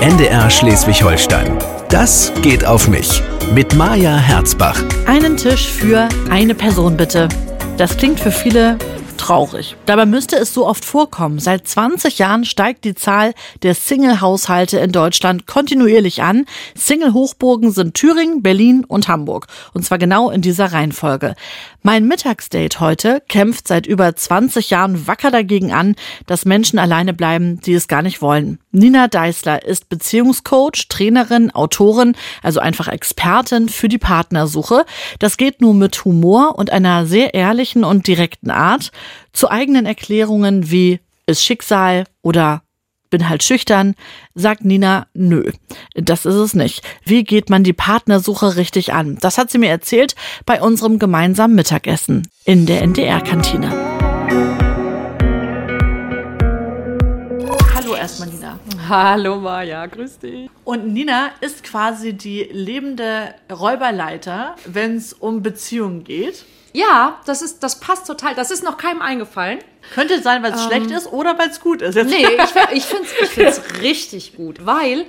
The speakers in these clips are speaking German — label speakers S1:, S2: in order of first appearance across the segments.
S1: NDR Schleswig-Holstein. Das geht auf mich. Mit Maja Herzbach.
S2: Einen Tisch für eine Person bitte. Das klingt für viele traurig. Dabei müsste es so oft vorkommen. Seit 20 Jahren steigt die Zahl der Single-Haushalte in Deutschland kontinuierlich an. Single-Hochburgen sind Thüringen, Berlin und Hamburg. Und zwar genau in dieser Reihenfolge. Mein Mittagsdate heute kämpft seit über 20 Jahren wacker dagegen an, dass Menschen alleine bleiben, die es gar nicht wollen. Nina Deißler ist Beziehungscoach, Trainerin, Autorin, also einfach Expertin für die Partnersuche. Das geht nur mit Humor und einer sehr ehrlichen und direkten Art zu eigenen Erklärungen wie ist Schicksal oder bin halt schüchtern, sagt Nina, nö, das ist es nicht. Wie geht man die Partnersuche richtig an? Das hat sie mir erzählt bei unserem gemeinsamen Mittagessen in der NDR-Kantine. Hallo erstmal, Nina.
S3: Hallo Maja, grüß dich.
S2: Und Nina ist quasi die lebende Räuberleiter, wenn es um Beziehungen geht.
S3: Ja, das, ist, das passt total. Das ist noch keinem eingefallen.
S2: Könnte sein, weil es ähm, schlecht ist oder weil es gut ist. Jetzt.
S3: Nee, ich, ich finde es ich find's richtig gut, weil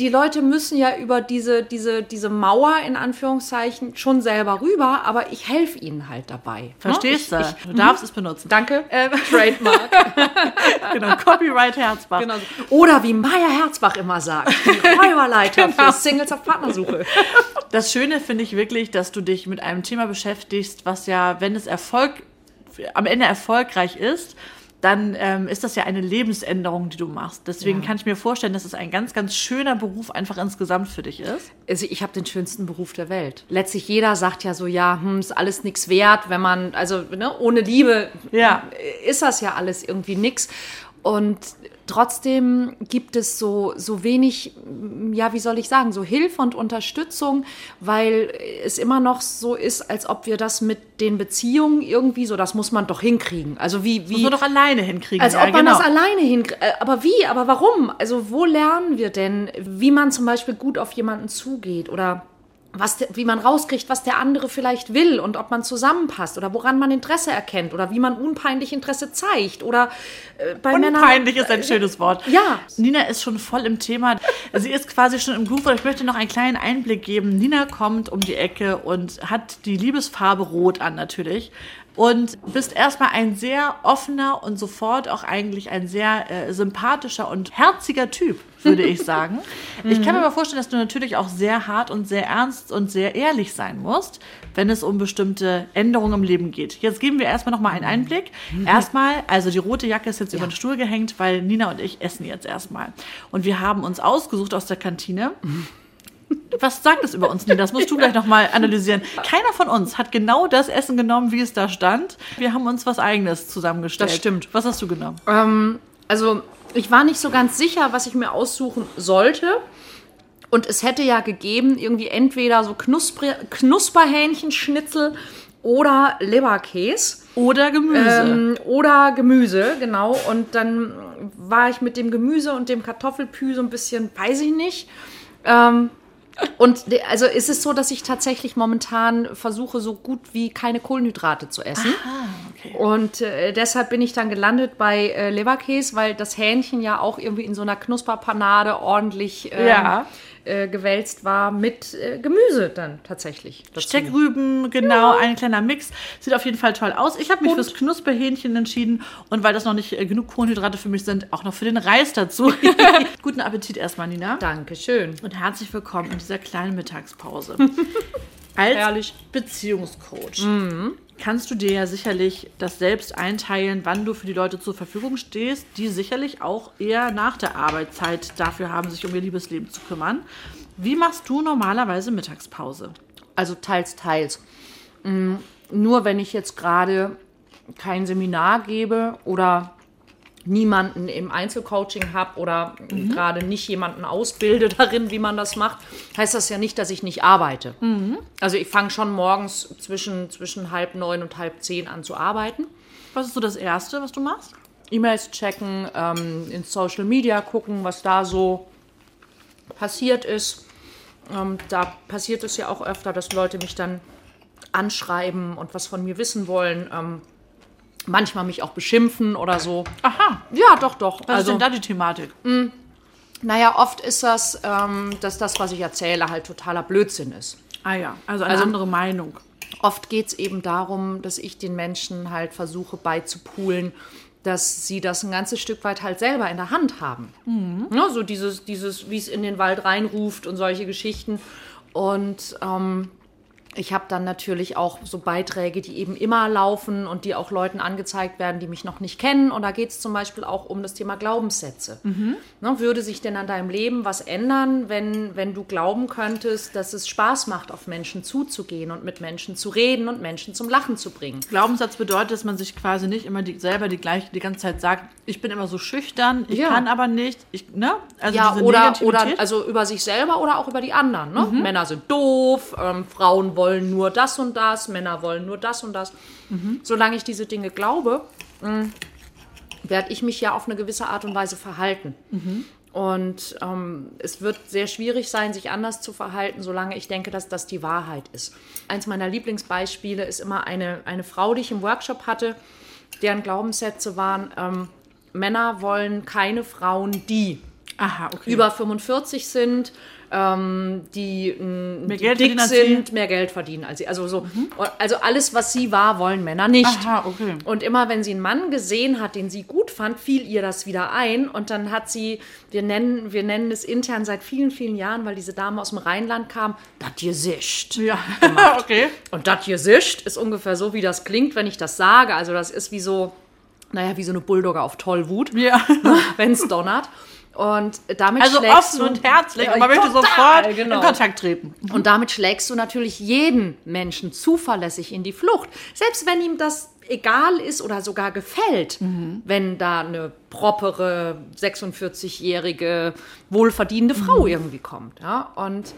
S3: die Leute müssen ja über diese, diese, diese Mauer in Anführungszeichen schon selber rüber, aber ich helfe ihnen halt dabei. Ne?
S2: Verstehst ne? du? du darfst es benutzen.
S3: Danke. Äh, Trademark.
S2: genau, Copyright Herzbach. Genau.
S3: Oder wie Maya Herzbach immer sagt, die Räuberleiter genau. für Singles auf Partnersuche.
S2: Das Schöne finde ich wirklich, dass du dich mit einem Thema beschäftigst, was ja, wenn es Erfolg, am Ende erfolgreich ist, dann ähm, ist das ja eine Lebensänderung, die du machst. Deswegen ja. kann ich mir vorstellen, dass es ein ganz, ganz schöner Beruf einfach insgesamt für dich ist.
S3: Also ich habe den schönsten Beruf der Welt. Letztlich jeder sagt ja so, ja, hm, ist alles nichts wert, wenn man, also ne, ohne Liebe ja. ist das ja alles irgendwie nichts. Und trotzdem gibt es so, so wenig, ja, wie soll ich sagen, so Hilfe und Unterstützung, weil es immer noch so ist, als ob wir das mit den Beziehungen irgendwie so, das muss man doch hinkriegen. Also wie, wie.
S2: Muss man doch alleine hinkriegen.
S3: Als ja, ob man genau. das alleine hinkriegt. Äh, aber wie? Aber warum? Also wo lernen wir denn, wie man zum Beispiel gut auf jemanden zugeht oder was wie man rauskriegt, was der andere vielleicht will und ob man zusammenpasst oder woran man Interesse erkennt oder wie man unpeinlich Interesse zeigt oder
S2: äh, bei Unpeinlich Männern, ist ein schönes Wort.
S3: Ja.
S2: Nina ist schon voll im Thema. Sie ist quasi schon im Groove. Ich möchte noch einen kleinen Einblick geben. Nina kommt um die Ecke und hat die Liebesfarbe rot an natürlich und bist erstmal ein sehr offener und sofort auch eigentlich ein sehr äh, sympathischer und herziger Typ, würde ich sagen. ich kann mir aber vorstellen, dass du natürlich auch sehr hart und sehr ernst und sehr ehrlich sein musst, wenn es um bestimmte Änderungen im Leben geht. Jetzt geben wir erstmal noch mal einen Einblick. Erstmal, also die rote Jacke ist jetzt ja. über den Stuhl gehängt, weil Nina und ich essen jetzt erstmal. Und wir haben uns ausgesucht aus der Kantine. Was sagt es über uns? Nee, das musst du gleich nochmal analysieren. Keiner von uns hat genau das Essen genommen, wie es da stand. Wir haben uns was Eigenes zusammengestellt.
S3: Das stimmt.
S2: Was hast du genommen?
S3: Ähm, also, ich war nicht so ganz sicher, was ich mir aussuchen sollte. Und es hätte ja gegeben, irgendwie entweder so Knusper Knusperhähnchenschnitzel oder Leberkäse.
S2: Oder Gemüse. Ähm,
S3: oder Gemüse, genau. Und dann war ich mit dem Gemüse und dem Kartoffelpü so ein bisschen, weiß ich nicht. Ähm, und also ist es so, dass ich tatsächlich momentan versuche, so gut wie keine Kohlenhydrate zu essen. Aha, okay. Und äh, deshalb bin ich dann gelandet bei äh, Leberkäse, weil das Hähnchen ja auch irgendwie in so einer Knusperpanade ordentlich ähm, ja äh, gewälzt war mit äh, Gemüse dann tatsächlich.
S2: Dazu. Steckrüben, genau, ja. ein kleiner Mix. Sieht auf jeden Fall toll aus. Ich habe mich und? fürs Knusperhähnchen entschieden und weil das noch nicht äh, genug Kohlenhydrate für mich sind, auch noch für den Reis dazu. Guten Appetit erstmal, Nina.
S3: Dankeschön.
S2: Und herzlich willkommen in dieser kleinen Mittagspause. Als Herrlich. Beziehungscoach. Mhm kannst du dir ja sicherlich das selbst einteilen, wann du für die Leute zur Verfügung stehst, die sicherlich auch eher nach der Arbeitszeit dafür haben, sich um ihr Liebesleben zu kümmern. Wie machst du normalerweise Mittagspause?
S3: Also teils, teils. Mhm. Nur wenn ich jetzt gerade kein Seminar gebe oder niemanden im Einzelcoaching habe oder mhm. gerade nicht jemanden ausbilde darin, wie man das macht, heißt das ja nicht, dass ich nicht arbeite. Mhm. Also ich fange schon morgens zwischen, zwischen halb neun und halb zehn an zu arbeiten.
S2: Was ist so das Erste, was du machst?
S3: E-Mails checken, ähm, in Social Media gucken, was da so passiert ist. Ähm, da passiert es ja auch öfter, dass Leute mich dann anschreiben und was von mir wissen wollen. Ähm, manchmal mich auch beschimpfen oder so.
S2: Aha.
S3: Ja, doch, doch.
S2: Was also, ist denn da die Thematik? Mh,
S3: Naja, oft ist das, ähm, dass das, was ich erzähle, halt totaler Blödsinn ist.
S2: Ah ja, also eine
S3: Also-
S2: andere Meinung.
S3: Oft geht es eben darum, dass ich den Menschen halt versuche beizupulen, dass sie das ein ganzes Stück weit halt selber in der Hand haben. Ja, so dieses, dieses wie es in den Wald reinruft und solche Geschichten. Und ähm, ich habe dann natürlich auch so Beiträge, die eben immer laufen und die auch Leuten angezeigt werden, die mich noch nicht kennen. Und da geht es zum Beispiel auch um das Thema Glaubenssätze. Ne, würde sich denn an deinem Leben was ändern, wenn, wenn du glauben könntest, dass es Spaß macht, auf Menschen zuzugehen und mit Menschen zu reden und Menschen zum Lachen zu bringen?
S2: Glaubenssatz bedeutet, dass man sich quasi nicht immer die, selber die gleiche die ganze Zeit sagt, ich bin immer so schüchtern, ich
S3: Ja.
S2: kann aber nicht, ich, ne? Also
S3: Ja, oder, oder also über sich selber oder auch über die anderen. Ne? Männer sind doof, ähm, Frauen wollen nur das und das, Männer wollen nur das und das. Solange ich diese Dinge glaube, werde ich mich ja auf eine gewisse Art und Weise verhalten. Und ähm, es wird sehr schwierig sein, sich anders zu verhalten, solange ich denke, dass das die Wahrheit ist. Eins meiner Lieblingsbeispiele ist immer eine, eine Frau, die ich im Workshop hatte, deren Glaubenssätze waren, ähm, Männer wollen keine Frauen, die
S2: Aha, okay.
S3: über 45 sind, ähm, die, mh,
S2: Mehr
S3: die
S2: Geld
S3: dick sind, mehr Geld verdienen als sie. Also, so, also alles, was sie war, wollen Männer nicht.
S2: Aha, okay.
S3: Und immer wenn sie einen Mann gesehen hat, den sie gut fand, fiel ihr das wieder ein. Und dann hat sie, wir nennen, wir nennen es intern seit vielen, vielen Jahren, weil diese Dame aus dem Rheinland kam, das Gesicht.
S2: ja, okay.
S3: Und das Gesicht ist ungefähr so, wie das klingt, wenn ich das sage. Also das ist wie so, naja, wie so eine Bulldogge auf Tollwut,
S2: Ja.
S3: wenn es donnert. Und damit
S2: Also
S3: schlägst
S2: offen
S3: du,
S2: und herzlich
S3: Ja,
S2: und man möchte
S3: total,
S2: sofort
S3: genau.
S2: in Kontakt treten.
S3: Und damit schlägst du natürlich jeden Menschen zuverlässig in die Flucht. Selbst wenn ihm das egal ist oder sogar gefällt, wenn da eine propere, 46-jährige, wohlverdienende Frau irgendwie kommt. Ja? Und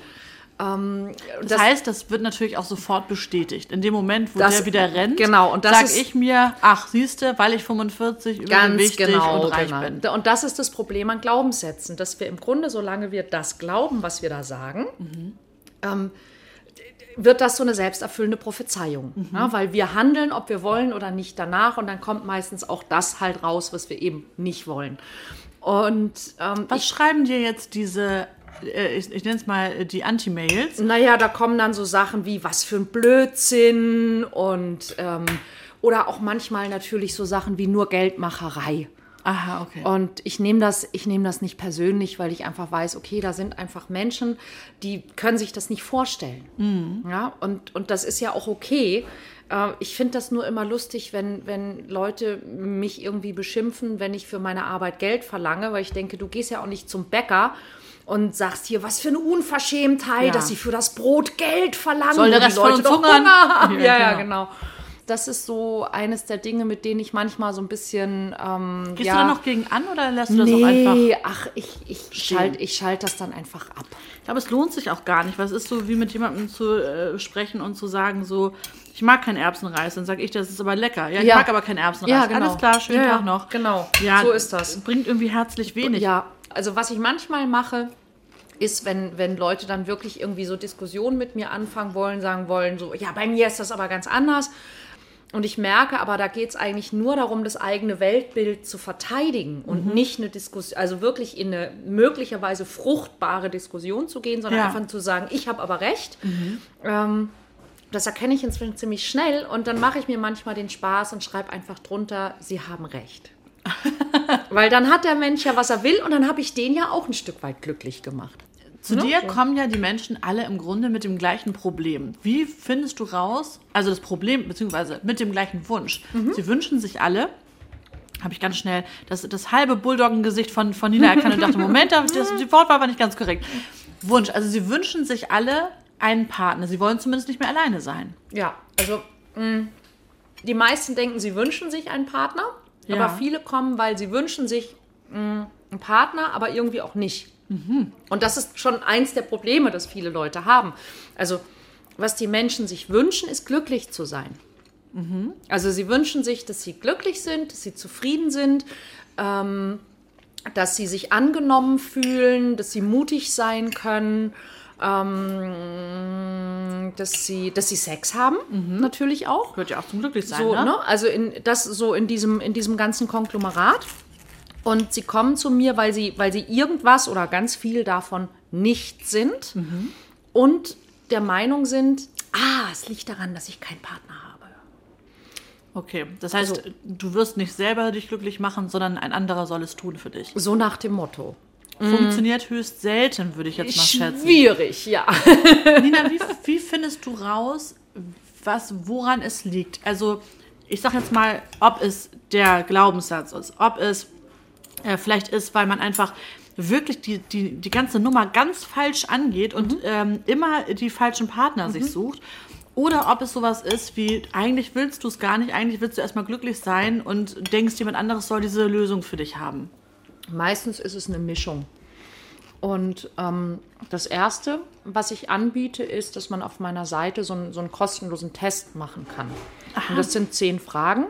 S3: ähm,
S2: Das, heißt, das wird natürlich auch sofort bestätigt. In dem Moment, wo
S3: Das-
S2: der wieder rennt,
S3: genau, und das
S2: sag
S3: ist-
S2: ich mir, ach, siehste, weil ich 45
S3: Ganz
S2: übergewichtig
S3: genau,
S2: und reich
S3: genau.
S2: bin.
S3: Und das ist das Problem an Glaubenssätzen, dass wir im Grunde, solange wir das glauben, was wir da sagen, ähm, wird das so eine selbsterfüllende Prophezeiung. Ja, weil wir handeln, ob wir wollen oder nicht danach und dann kommt meistens auch das halt raus, was wir eben nicht wollen. Und ähm,
S2: Was schreiben dir jetzt diese, ich, ich nenne es mal äh, die Anti-Mails?
S3: Naja, da kommen dann so Sachen wie, was für ein Blödsinn und ähm, oder auch manchmal natürlich so Sachen wie nur Geldmacherei.
S2: Aha, okay.
S3: Und ich nehme das, ich nehme das nicht persönlich, weil ich einfach weiß, okay, da sind einfach Menschen, die können sich das nicht vorstellen. Ja, und, und das ist ja auch okay. Äh, Ich finde das nur immer lustig, wenn, wenn Leute mich irgendwie beschimpfen, wenn ich für meine Arbeit Geld verlange, weil ich denke, du gehst ja auch nicht zum Bäcker und sagst hier, was für eine Unverschämtheit,
S2: Ja.
S3: dass sie für das Brot Geld verlangen,
S2: Soll der Rest von uns
S3: doch
S2: hungern? Ja,
S3: Ja, ja,
S2: genau.
S3: Genau. Das ist so eines der Dinge, mit denen ich manchmal so ein bisschen. Ähm,
S2: Gehst
S3: ja,
S2: du da noch gegen an oder lässt du das auch einfach?
S3: Nee, ach, ich, ich schalte ich schalt das dann einfach ab.
S2: Ich glaube, es lohnt sich auch gar nicht, weil es ist so, wie mit jemandem zu äh, sprechen und zu sagen, so, ich mag keinen Erbsenreis. Dann sage ich, das ist aber lecker. Ja, ich
S3: Ja.
S2: mag aber keinen Erbsenreis. Alles klar, schönen
S3: Ja, ja,
S2: Tag noch.
S3: Genau,
S2: Ja,
S3: so ist das.
S2: Bringt irgendwie herzlich wenig.
S3: Ja, also was ich manchmal mache, ist, wenn, wenn Leute dann wirklich irgendwie so Diskussionen mit mir anfangen wollen, sagen wollen, so, ja, bei mir ist das aber ganz anders. Und ich merke aber, da geht es eigentlich nur darum, das eigene Weltbild zu verteidigen und nicht eine Diskussion, also wirklich in eine möglicherweise fruchtbare Diskussion zu gehen, sondern
S2: Ja.
S3: einfach zu sagen, ich habe aber recht. Ähm, das erkenne ich inzwischen ziemlich schnell und dann mache ich mir manchmal den Spaß und schreibe einfach drunter, Sie haben recht. Weil dann hat der Mensch ja, was er will und dann habe ich den ja auch ein Stück weit glücklich gemacht.
S2: Zu dir kommen ja die Menschen alle im Grunde mit dem gleichen Problem. Wie findest du raus, also das Problem, beziehungsweise mit dem gleichen Wunsch?
S3: Mhm.
S2: Sie wünschen sich alle, habe ich ganz schnell das, das halbe Bulldoggen-Gesicht von, von Nina erkannt und dachte, Moment, das, die Wortwahl war nicht ganz korrekt. Wunsch, also sie wünschen sich alle einen Partner. Sie wollen zumindest nicht mehr alleine sein.
S3: Ja, also mh, die meisten denken, sie wünschen sich einen Partner,
S2: Ja.
S3: aber viele kommen, weil sie wünschen sich mh, einen Partner, aber irgendwie auch nicht. Und das ist schon eins der Probleme, das viele Leute haben. Also was die Menschen sich wünschen, ist glücklich zu sein. Also sie wünschen sich, dass sie glücklich sind, dass sie zufrieden sind, ähm, dass sie sich angenommen fühlen, dass sie mutig sein können, ähm, dass sie, dass sie Sex haben, natürlich auch.
S2: Gehört ja auch zum Glücklichsein,
S3: So,
S2: ne?
S3: ne? Also in, das so in diesem, in diesem ganzen Konglomerat. Und sie kommen zu mir, weil sie, weil sie irgendwas oder ganz viel davon nicht sind und der Meinung sind, ah, es liegt daran, dass ich keinen Partner habe.
S2: Okay, das heißt,
S3: Also-
S2: du wirst nicht selber dich glücklich machen, sondern ein anderer soll es tun für dich.
S3: So nach dem Motto.
S2: Funktioniert höchst selten, würde ich jetzt mal schätzen.
S3: Schwierig, ja.
S2: Nina, wie, wie findest du raus, was, woran es liegt? Also, ich sag jetzt mal, ob es der Glaubenssatz ist, ob es äh, vielleicht ist, weil man einfach wirklich die, die, die ganze Nummer ganz falsch angeht und ähm, immer die falschen Partner sich sucht. Oder ob es sowas ist wie, eigentlich willst du es gar nicht, eigentlich willst du erstmal glücklich sein und denkst, jemand anderes soll diese Lösung für dich haben.
S3: Meistens ist es eine Mischung. Und ähm, das Erste, was ich anbiete, ist, dass man auf meiner Seite so einen, so einen kostenlosen Test machen kann. Und das sind zehn Fragen.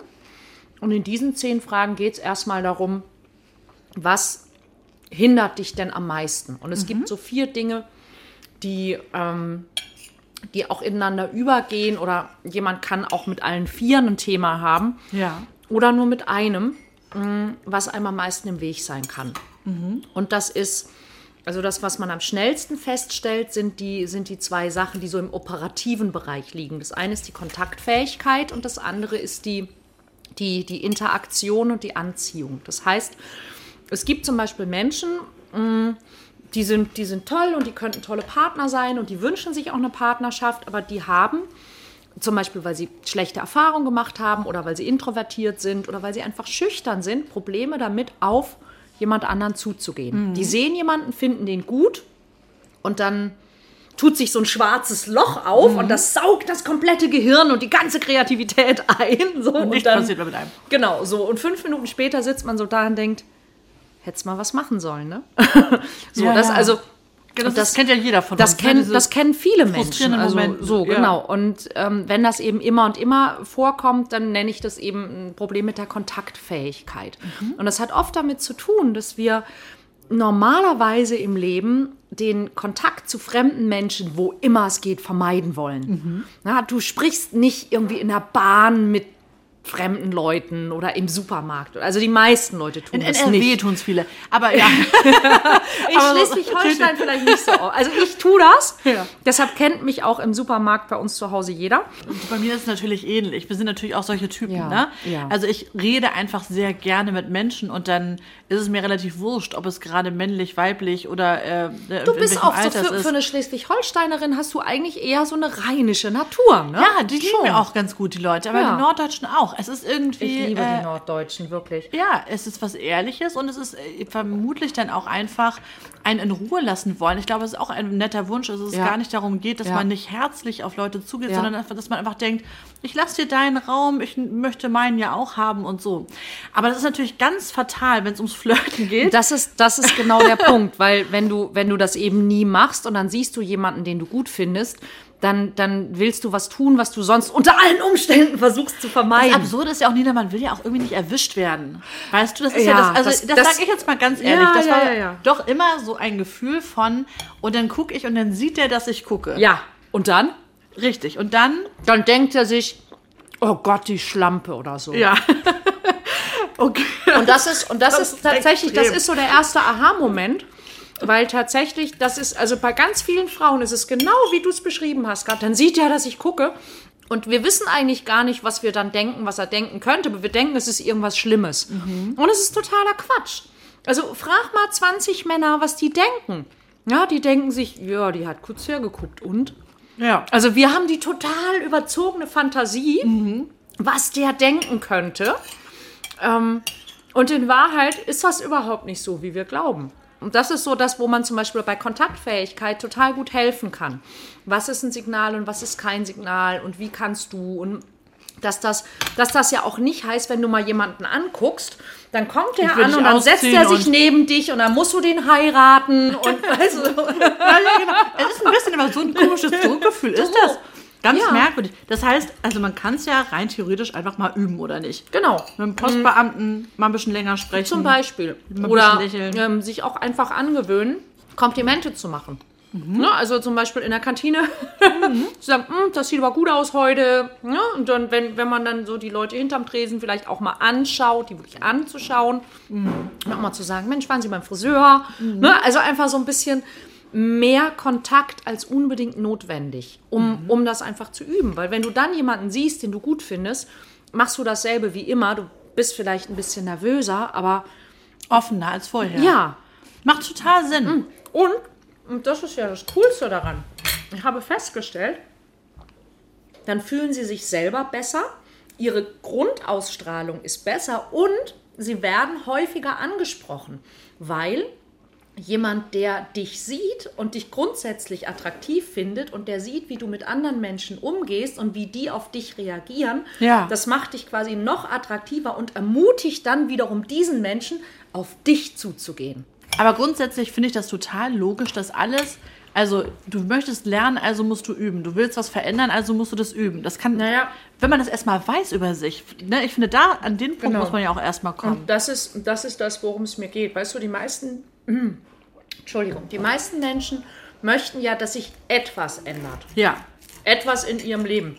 S3: Und in diesen zehn Fragen geht es erstmal darum, was hindert dich denn am meisten? Und es gibt so vier Dinge, die, ähm, die auch ineinander übergehen oder jemand kann auch mit allen Vieren ein Thema haben
S2: Ja.
S3: oder nur mit einem, mh, was einem am meisten im Weg sein kann. Und das ist, also das, was man am schnellsten feststellt, sind die, sind die zwei Sachen, die so im operativen Bereich liegen. Das eine ist die Kontaktfähigkeit und das andere ist die, die, die Interaktion und die Anziehung. Das heißt, es gibt zum Beispiel Menschen, mh, die sind, die sind toll und die könnten tolle Partner sein und die wünschen sich auch eine Partnerschaft, aber die haben zum Beispiel, weil sie schlechte Erfahrungen gemacht haben oder weil sie introvertiert sind oder weil sie einfach schüchtern sind, Probleme damit, auf jemand anderen zuzugehen. Die sehen jemanden, finden den gut und dann tut sich so ein schwarzes Loch auf und das saugt das komplette Gehirn und die ganze Kreativität ein. So, und
S2: Nichts
S3: dann,
S2: passiert mehr mit einem.
S3: Genau, so. Und fünf Minuten später sitzt man so da und denkt, hättest mal was machen sollen, ne? so,
S2: Ja,
S3: das
S2: ja.
S3: also.
S2: Das,
S3: das-
S2: kennt ja jeder von
S3: Das,
S2: uns. ne? Diese
S3: das kennen viele Menschen. Also,
S2: Momente,
S3: so,
S2: ja.
S3: genau. Und ähm, wenn das eben immer und immer vorkommt, dann nenne ich das eben ein Problem mit der Kontaktfähigkeit.
S2: Mhm.
S3: Und das hat oft damit zu tun, dass wir normalerweise im Leben den Kontakt zu fremden Menschen, wo immer es geht, vermeiden wollen.
S2: Mhm.
S3: Na, du sprichst nicht irgendwie in der Bahn mit fremden Leuten oder im Supermarkt. Also die meisten Leute tun
S2: In
S3: das
S2: NRW
S3: nicht.
S2: tun es viele. Aber ja,
S3: In Schleswig-Holstein vielleicht nicht so. Also ich tue das.
S2: Ja.
S3: Deshalb kennt mich auch im Supermarkt bei uns zu Hause jeder.
S2: bei mir ist es natürlich ähnlich. Wir sind natürlich auch solche Typen.
S3: Ja,
S2: Ne?
S3: ja.
S2: Also ich rede einfach sehr gerne mit Menschen und dann ist es mir relativ wurscht, ob es gerade männlich, weiblich oder äh,
S3: Du bist auch so für, für eine Schleswig-Holsteinerin hast du eigentlich eher so eine rheinische Natur, ne?
S2: ja, die lieben
S3: Schon.
S2: mir auch ganz gut, die Leute. Aber die Norddeutschen auch. Es ist irgendwie.
S3: Ich liebe
S2: äh,
S3: die Norddeutschen, wirklich.
S2: Ja, es ist was Ehrliches und es ist äh, vermutlich dann auch einfach einen in Ruhe lassen wollen. Ich glaube, es ist auch ein netter Wunsch, dass es
S3: Ja.
S2: gar nicht darum geht, dass
S3: Ja.
S2: man nicht herzlich auf Leute zugeht,
S3: Ja.
S2: sondern dass man einfach denkt, ich lasse dir deinen Raum, ich möchte meinen ja auch haben und so. Aber das ist natürlich ganz fatal, wenn es ums Flirten geht.
S3: Das ist, das ist genau der Punkt, weil wenn du, wenn du das eben nie machst und dann siehst du jemanden, den du gut findest, dann, dann willst du was tun, was du sonst unter allen Umständen versuchst zu
S2: Das
S3: vermeiden.
S2: Absurde ist ja auch, Nina, man will ja auch irgendwie nicht erwischt werden. Weißt du, das ist ja,
S3: Ja,
S2: das, also
S3: das-
S2: das,
S3: das-
S2: sage ich jetzt mal ganz ehrlich,
S3: Ja,
S2: das
S3: ja,
S2: war doch immer so ein Gefühl von, und dann gucke ich und dann sieht der, dass ich gucke.
S3: ja, und dann?
S2: Richtig. Und dann
S3: Dann denkt er sich, oh Gott, die Schlampe oder so.
S2: Ja. okay.
S3: Und das ist, und das,
S2: Das
S3: ist tatsächlich, das
S2: extrem.
S3: ist so der erste Aha-Moment. Weil tatsächlich, das ist, also bei ganz vielen Frauen ist es genau wie du es beschrieben hast gerade. Dann sieht er, dass ich gucke. Und wir wissen eigentlich gar nicht, was wir dann denken, was er denken könnte. Aber wir denken, es ist irgendwas Schlimmes. Und es ist totaler Quatsch. Also frag mal 20 Männer, was die denken. Ja, die denken sich, ja, die hat kurz hergeguckt. Und?
S2: Ja.
S3: Also wir haben die total überzogene Fantasie, was der denken könnte. Ähm, und in Wahrheit ist das überhaupt nicht so, wie wir glauben. Und das ist so das, wo man zum Beispiel bei Kontaktfähigkeit total gut helfen kann. Was ist ein Signal und was ist kein Signal und wie kannst du und dass das, dass das ja auch nicht heißt, wenn du mal jemanden anguckst, dann kommt der
S2: will
S3: an und dann setzt er sich neben dich und dann musst du den heiraten und weißt du,
S2: Ja, ja, genau. Es ist ein bisschen immer so ein komisches Druckgefühl, ist das? Ganz
S3: Ja.
S2: merkwürdig. Das heißt, also man kann es ja rein theoretisch einfach mal üben, oder nicht?
S3: genau.
S2: Mit dem Postbeamten mal ein bisschen länger sprechen.
S3: Zum Beispiel. Oder ähm, sich auch einfach angewöhnen, Komplimente zu machen. Ne, also zum Beispiel in der Kantine zu sagen, "Hm, das sieht aber gut aus heute. Ne? Und dann, wenn, wenn man dann so die Leute hinterm Tresen vielleicht auch mal anschaut, die wirklich anzuschauen, und auch mal zu sagen, Mensch, waren Sie beim Friseur? Ne? Also einfach so ein bisschen mehr Kontakt als unbedingt notwendig, um, um das einfach zu üben. Weil wenn du dann jemanden siehst, den du gut findest, machst du dasselbe wie immer. Du bist vielleicht ein bisschen nervöser, aber
S2: Offener als vorher.
S3: ja,
S2: Macht total Sinn.
S3: und, und das ist ja das Coolste daran, ich habe festgestellt, dann fühlen sie sich selber besser, ihre Grundausstrahlung ist besser und sie werden häufiger angesprochen, weil jemand, der dich sieht und dich grundsätzlich attraktiv findet und der sieht, wie du mit anderen Menschen umgehst und wie die auf dich reagieren,
S2: Ja.
S3: das macht dich quasi noch attraktiver und ermutigt dann wiederum diesen Menschen, auf dich zuzugehen.
S2: Aber grundsätzlich finde ich das total logisch, dass alles, also du möchtest lernen, also musst du üben. Du willst was verändern, also musst du das üben. Das kann,
S3: Naja.
S2: wenn man das erstmal weiß über sich, ne, ich finde, da an den Punkt
S3: Genau.
S2: muss man ja auch erstmal kommen.
S3: Und das ist, das ist das, worum es mir geht. Weißt du, die meisten, Entschuldigung, die meisten Menschen möchten ja, dass sich etwas ändert.
S2: ja.
S3: Etwas in ihrem Leben.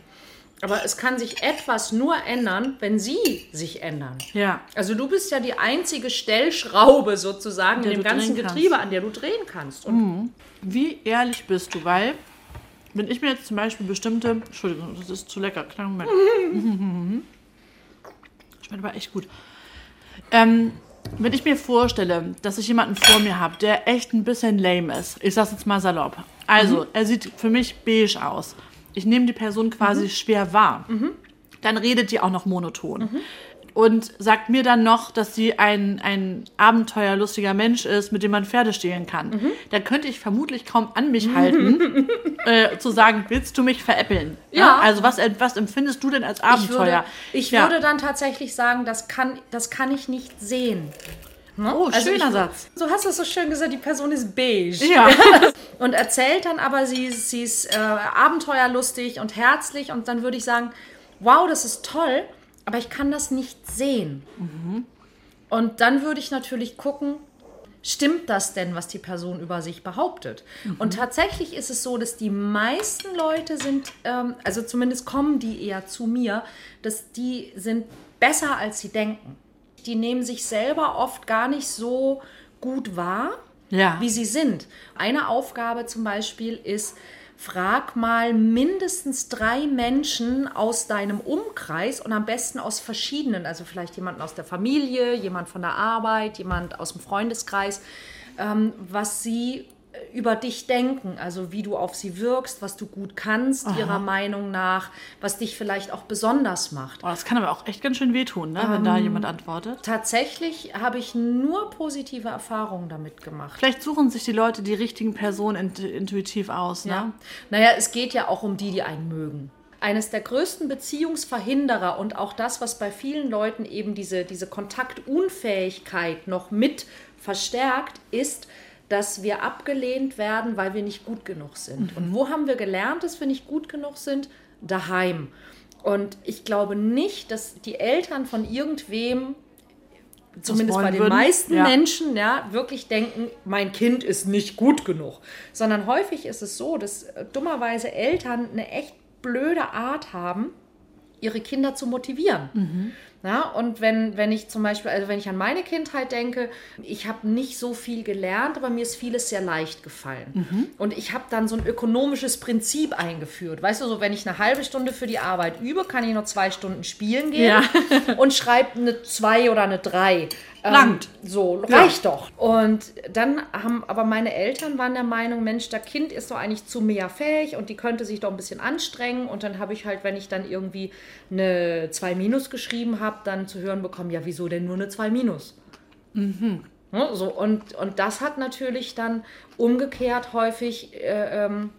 S3: Aber es kann sich etwas nur ändern, wenn sie sich ändern.
S2: Ja.
S3: Also du bist ja die einzige Stellschraube sozusagen in dem ganzen
S2: kannst.
S3: Getriebe, an der du drehen kannst. Und
S2: Wie ehrlich bist du? Weil, wenn ich mir jetzt zum Beispiel bestimmte. Entschuldigung, das ist zu lecker. Kleinen Moment. Schmeckt aber echt gut. Ähm, wenn ich mir vorstelle, dass ich jemanden vor mir habe, der echt ein bisschen lame ist, ich sag's jetzt mal salopp. Also, er sieht für mich beige aus. Ich nehme die Person quasi schwer wahr. Dann redet die auch noch monoton. Und sagt mir dann noch, dass sie ein, ein abenteuerlustiger Mensch ist, mit dem man Pferde stehlen kann. Dann könnte ich vermutlich kaum an mich halten, äh, zu sagen, willst du mich veräppeln?
S3: Ja.
S2: Also was, was empfindest du denn als
S3: ich
S2: Abenteuer?
S3: würde, ich
S2: Ja.
S3: würde dann tatsächlich sagen, das kann, das kann ich nicht sehen. Ne?
S2: Oh,
S3: Also
S2: schöner
S3: ich,
S2: Satz.
S3: So hast du es so schön gesagt, die Person ist beige.
S2: Ja.
S3: und erzählt dann aber, sie, ist- sie ist äh, abenteuerlustig und herzlich und dann würde ich sagen, wow, das ist toll, aber ich kann das nicht sehen. Und dann würde ich natürlich gucken, stimmt das denn, was die Person über sich behauptet? Und tatsächlich ist es so, dass die meisten Leute sind, ähm, also zumindest kommen die eher zu mir, dass die sind besser, als sie denken. Die nehmen sich selber oft gar nicht so gut wahr
S2: Ja.
S3: wie sie sind. Eine Aufgabe zum Beispiel ist, frag mal mindestens drei Menschen aus deinem Umkreis und am besten aus verschiedenen, also vielleicht jemanden aus der Familie, jemand von der Arbeit, jemand aus dem Freundeskreis, ähm, was sie über dich denken, also wie du auf sie wirkst, was du gut kannst, ihrer Meinung nach, was dich vielleicht auch besonders macht.
S2: Oh, das kann aber auch echt ganz schön wehtun, ne, wenn da jemand antwortet.
S3: Tatsächlich habe ich nur positive Erfahrungen damit gemacht.
S2: Vielleicht suchen sich die Leute die richtigen Personen int intuitiv aus, ne?
S3: Ja. Naja, es geht ja auch um die, die einen mögen. Eines der größten Beziehungsverhinderer und auch das, was bei vielen Leuten eben diese, diese Kontaktunfähigkeit noch mit verstärkt, ist, dass wir abgelehnt werden, weil wir nicht gut genug sind. Und wo haben wir gelernt, dass wir nicht gut genug sind? Daheim. Und ich glaube nicht, dass die Eltern von irgendwem zumindest bei den
S2: würden.
S3: meisten
S2: Ja.
S3: Menschen, ja, wirklich denken, mein Kind ist nicht gut genug. Sondern häufig ist es so, dass äh, dummerweise Eltern eine echt blöde Art haben, ihre Kinder zu motivieren.
S2: Mhm.
S3: Ja, und wenn, wenn ich zum Beispiel, also wenn ich an meine Kindheit denke, ich habe nicht so viel gelernt, aber mir ist vieles sehr leicht gefallen.
S2: Mhm.
S3: Und ich habe dann so ein ökonomisches Prinzip eingeführt. Weißt du, so wenn ich eine halbe Stunde für die Arbeit übe, kann ich noch zwei Stunden spielen gehen
S2: Ja.
S3: und schreibe eine zwei oder eine drei. Ähm,
S2: Langt.
S3: So,
S2: Ja.
S3: reicht doch. Und dann haben aber meine Eltern waren der Meinung, Mensch, das Kind ist doch eigentlich zu mehr fähig und die könnte sich doch ein bisschen anstrengen. Und dann habe ich halt, wenn ich dann irgendwie eine 2 Minus geschrieben habe, dann zu hören bekommen, ja, wieso denn nur eine 2 Minus? Ne, so, und, und das hat natürlich dann umgekehrt häufig äh, ähm,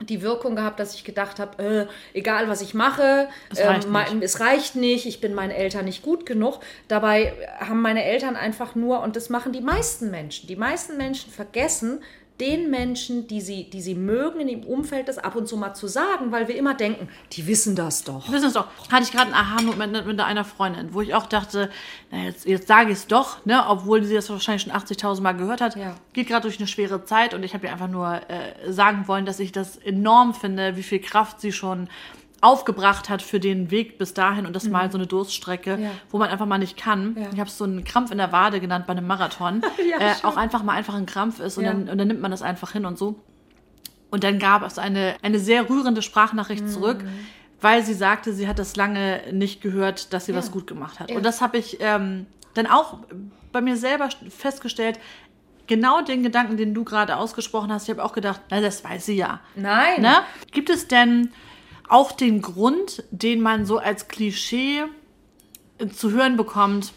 S3: die Wirkung gehabt, dass ich gedacht habe, äh, egal was ich mache,
S2: Es reicht
S3: ähm, mein, es reicht nicht, ich bin meinen Eltern nicht gut genug. Dabei haben meine Eltern einfach nur, und das machen die meisten Menschen, die meisten Menschen vergessen, den Menschen, die sie, die sie mögen, in ihrem Umfeld das ab und zu mal zu sagen, weil wir immer denken, die wissen das doch.
S2: Wissen es doch. Hatte ich gerade einen Aha-Moment mit einer Freundin, wo ich auch dachte, na jetzt, jetzt sage ich es doch, ne, obwohl sie das wahrscheinlich schon 80.000 Mal gehört hat.
S3: Ja.
S2: Geht gerade durch eine schwere Zeit und ich habe ihr einfach nur äh, sagen wollen, dass ich das enorm finde, wie viel Kraft sie schon aufgebracht hat für den Weg bis dahin und das mal so eine Durststrecke,
S3: Ja.
S2: wo man einfach mal nicht kann.
S3: Ja.
S2: Ich habe es so einen Krampf in der Wade genannt bei einem Marathon.
S3: Ja,
S2: äh, auch einfach mal einfach ein Krampf ist und, dann, und dann nimmt man das einfach hin und so. Und dann gab es eine, eine sehr rührende Sprachnachricht
S3: Mhm.
S2: zurück, weil sie sagte, sie hat das lange nicht gehört, dass sie was gut gemacht hat. Und das habe ich ähm, dann auch bei mir selber festgestellt. Genau den Gedanken, den du gerade ausgesprochen hast, ich habe auch gedacht, na, das weiß sie ja.
S3: Nein.
S2: Ne? Gibt es denn auch den Grund, den man so als Klischee äh, zu hören bekommt?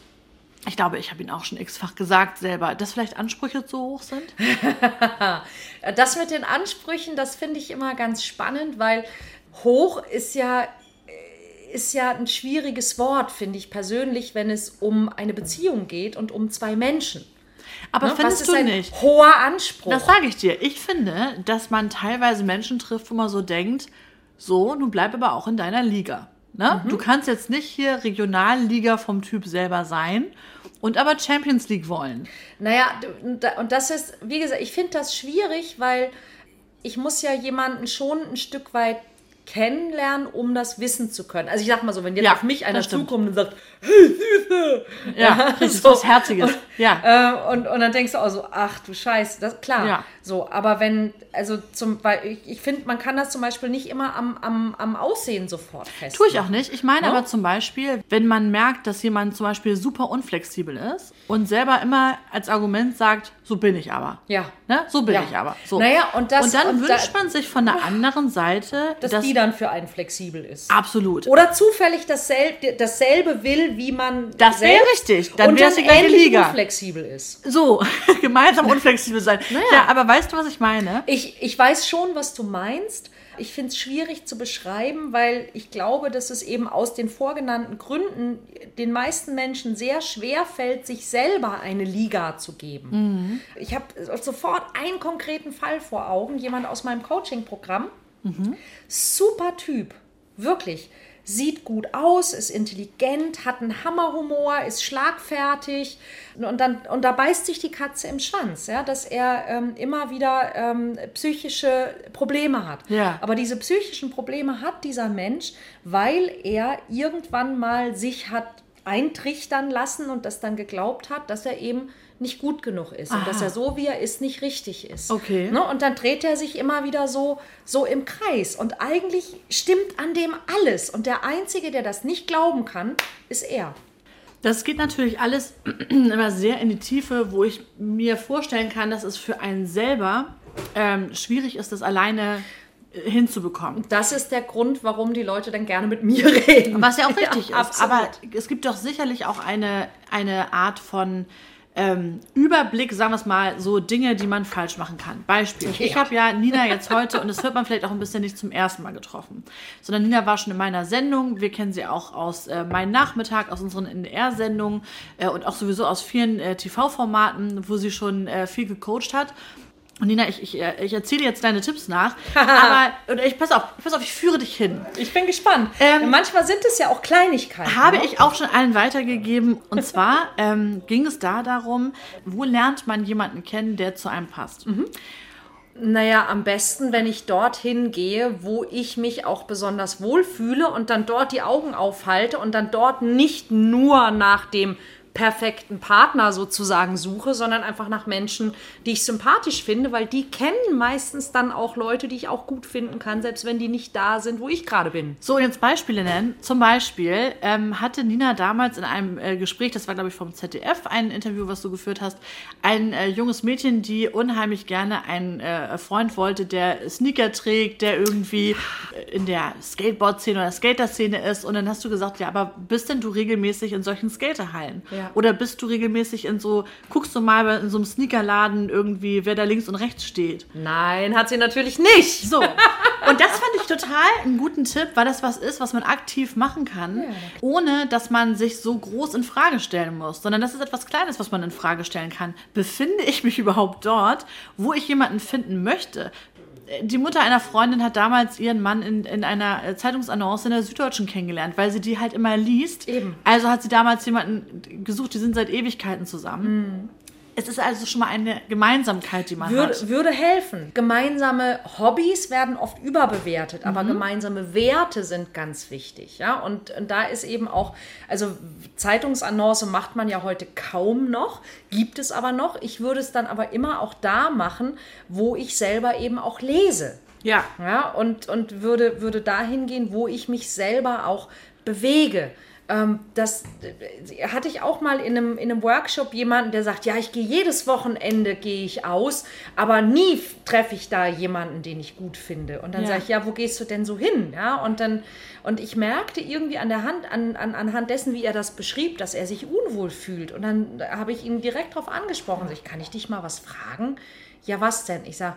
S2: Ich glaube, ich habe ihn auch schon x-fach gesagt selber, dass vielleicht Ansprüche zu hoch sind.
S3: Das mit den Ansprüchen, das finde ich immer ganz spannend, weil hoch ist ja ist ja ein schwieriges Wort, finde ich persönlich, wenn es um eine Beziehung geht und um zwei Menschen.
S2: Aber
S3: Ne?
S2: Findest
S3: ist
S2: du
S3: ein
S2: nicht?
S3: hoher Anspruch?
S2: Das sage ich dir. Ich finde, dass man teilweise Menschen trifft, wo man so denkt, so, nun bleib aber auch in deiner Liga. Ne? Du kannst jetzt nicht hier Regionalliga vom Typ selber sein und aber Champions League wollen.
S3: Naja, und da- und das ist, wie gesagt, ich finde das schwierig, weil ich muss ja jemanden schon ein Stück weit kennenlernen, um das wissen zu können. Also ich sag mal so, wenn jetzt
S2: Ja,
S3: auf mich einer
S2: das
S3: zukommt und sagt,
S2: Ja, richtig,
S3: so.
S2: was Herziges. Ja.
S3: äh, und, und dann denkst du auch so, ach du Scheiße, das klar.
S2: Ja.
S3: So, aber wenn, also zum weil ich, ich finde, man kann das zum Beispiel nicht immer am, am, am Aussehen sofort festmachen.
S2: Tue ich auch nicht. Ich meine
S3: Ne?
S2: aber zum Beispiel, wenn man merkt, dass jemand zum Beispiel super unflexibel ist und selber immer als Argument sagt, so bin ich aber.
S3: Ja.
S2: Ne? So bin
S3: Ja.
S2: ich aber. So.
S3: Naja, und das-
S2: Und dann
S3: und da-
S2: wünscht man sich von der anderen Seite,
S3: Dass
S2: dass
S3: die dann für einen flexibel ist.
S2: absolut.
S3: Oder zufällig dasselbe, dasselbe will, wie man
S2: Das wäre richtig. Dann
S3: und
S2: wär's die gleiche Liga.
S3: unflexibel ist.
S2: So, gemeinsam unflexibel sein. Ja, aber weißt du, was ich meine?
S3: Ich, ich weiß schon, was du meinst. Ich finde es schwierig zu beschreiben, weil ich glaube, dass es eben aus den vorgenannten Gründen den meisten Menschen sehr schwer fällt, sich selber eine Liga zu geben. Ich habe sofort einen konkreten Fall vor Augen, jemand aus meinem Coaching-Programm. Super Typ, wirklich. Sieht gut aus, ist intelligent, hat einen Hammerhumor, ist schlagfertig und, dann, und da beißt sich die Katze im Schwanz, ja, dass er ähm, immer wieder ähm, psychische Probleme hat.
S2: Ja.
S3: Aber diese psychischen Probleme hat dieser Mensch, weil er irgendwann mal sich hat eintrichtern lassen und das dann geglaubt hat, dass er eben nicht gut genug ist und dass er so, wie er ist, nicht richtig ist.
S2: Okay.
S3: Ne? Und dann dreht er sich immer wieder so, so im Kreis. Und eigentlich stimmt an dem alles. Und der Einzige, der das nicht glauben kann, ist er.
S2: Das geht natürlich alles immer sehr in die Tiefe, wo ich mir vorstellen kann, dass es für einen selber ähm, schwierig ist, das alleine äh, hinzubekommen.
S3: Das ist der Grund, warum die Leute dann gerne mit mir reden.
S2: Was ja auch richtig ist.
S3: absolut.
S2: Aber es gibt doch sicherlich auch eine, eine Art von ähm, Überblick, sagen wir es mal, so Dinge, die man falsch machen kann. Beispiel. Ich
S3: Ja.
S2: habe ja Nina jetzt heute, und das hört man vielleicht auch ein bisschen nicht zum ersten Mal getroffen, sondern Nina war schon in meiner Sendung. Wir kennen sie auch aus äh, Mein Nachmittag, aus unseren NDR-Sendungen äh, und auch sowieso aus vielen äh, TV-Formaten, wo sie schon äh, viel gecoacht hat. Und Nina, ich, ich, äh, ich erzähle jetzt deine Tipps nach, aber oder ich pass auf, pass auf, ich führe dich hin.
S3: Ich bin gespannt.
S2: Ähm,
S3: Manchmal sind es ja auch Kleinigkeiten.
S2: Habe
S3: ne?
S2: ich auch schon allen weitergegeben. Und zwar ähm, ging es da darum, wo lernt man jemanden kennen, der zu einem passt.
S3: Naja, am besten, wenn ich dorthin gehe, wo ich mich auch besonders wohlfühle und dann dort die Augen aufhalte und dann dort nicht nur nach dem perfekten Partner sozusagen suche, sondern einfach nach Menschen, die ich sympathisch finde, weil die kennen meistens dann auch Leute, die ich auch gut finden kann, selbst wenn die nicht da sind, wo ich gerade bin.
S2: So, und jetzt Beispiele nennen. Zum Beispiel ähm, hatte Nina damals in einem äh, Gespräch, das war glaube ich vom ZDF, ein Interview, was du geführt hast, ein äh, junges Mädchen, die unheimlich gerne einen äh, Freund wollte, der Sneaker trägt, der irgendwie äh, in der Skateboard-Szene oder Skater-Szene ist. Und dann hast du gesagt, ja, aber bist denn du regelmäßig in solchen Skaterhallen?
S3: Ja.
S2: Oder bist du regelmäßig in so, guckst du mal in so einem Sneakerladen irgendwie, wer da links und rechts steht?
S3: Nein, hat sie natürlich nicht.
S2: So, Und das fand ich total einen guten Tipp, weil das was ist, was man aktiv machen kann, ohne dass man sich so groß in Frage stellen muss, sondern das ist etwas Kleines, was man in Frage stellen kann. Befinde ich mich überhaupt dort, wo ich jemanden finden möchte? Die Mutter einer Freundin hat damals ihren Mann in, in einer äh, Zeitungsannonce in der Süddeutschen kennengelernt, weil sie die halt immer liest.
S3: Eben.
S2: Also hat sie damals jemanden gesucht, die sind seit Ewigkeiten zusammen. Es ist also schon mal eine Gemeinsamkeit, die man hat.
S3: Würde, würde helfen. Gemeinsame Hobbys werden oft überbewertet, aber gemeinsame Werte sind ganz wichtig. Ja? Und, und da ist eben auch, also Zeitungsannonce macht man ja heute kaum noch, gibt es aber noch. Ich würde es dann aber immer auch da machen, wo ich selber eben auch lese.
S2: Ja.
S3: Ja, und, und würde, würde dahin gehen, wo ich mich selber auch bewege. Ähm, das äh, hatte ich auch mal in einem, in einem Workshop jemanden, der sagt, ja, ich gehe jedes Wochenende gehe ich aus, aber nie treffe ich da jemanden, den ich gut finde. Und dann
S2: Ja.
S3: sage ich, ja, wo gehst du denn so hin? Ja, und dann, und ich merkte irgendwie an der Hand, an, an, anhand dessen, wie er das beschrieb, dass er sich unwohl fühlt. Und dann habe ich ihn direkt darauf angesprochen. Sag Ich, kann ich dich mal was fragen? Ja, was denn? Ich sage,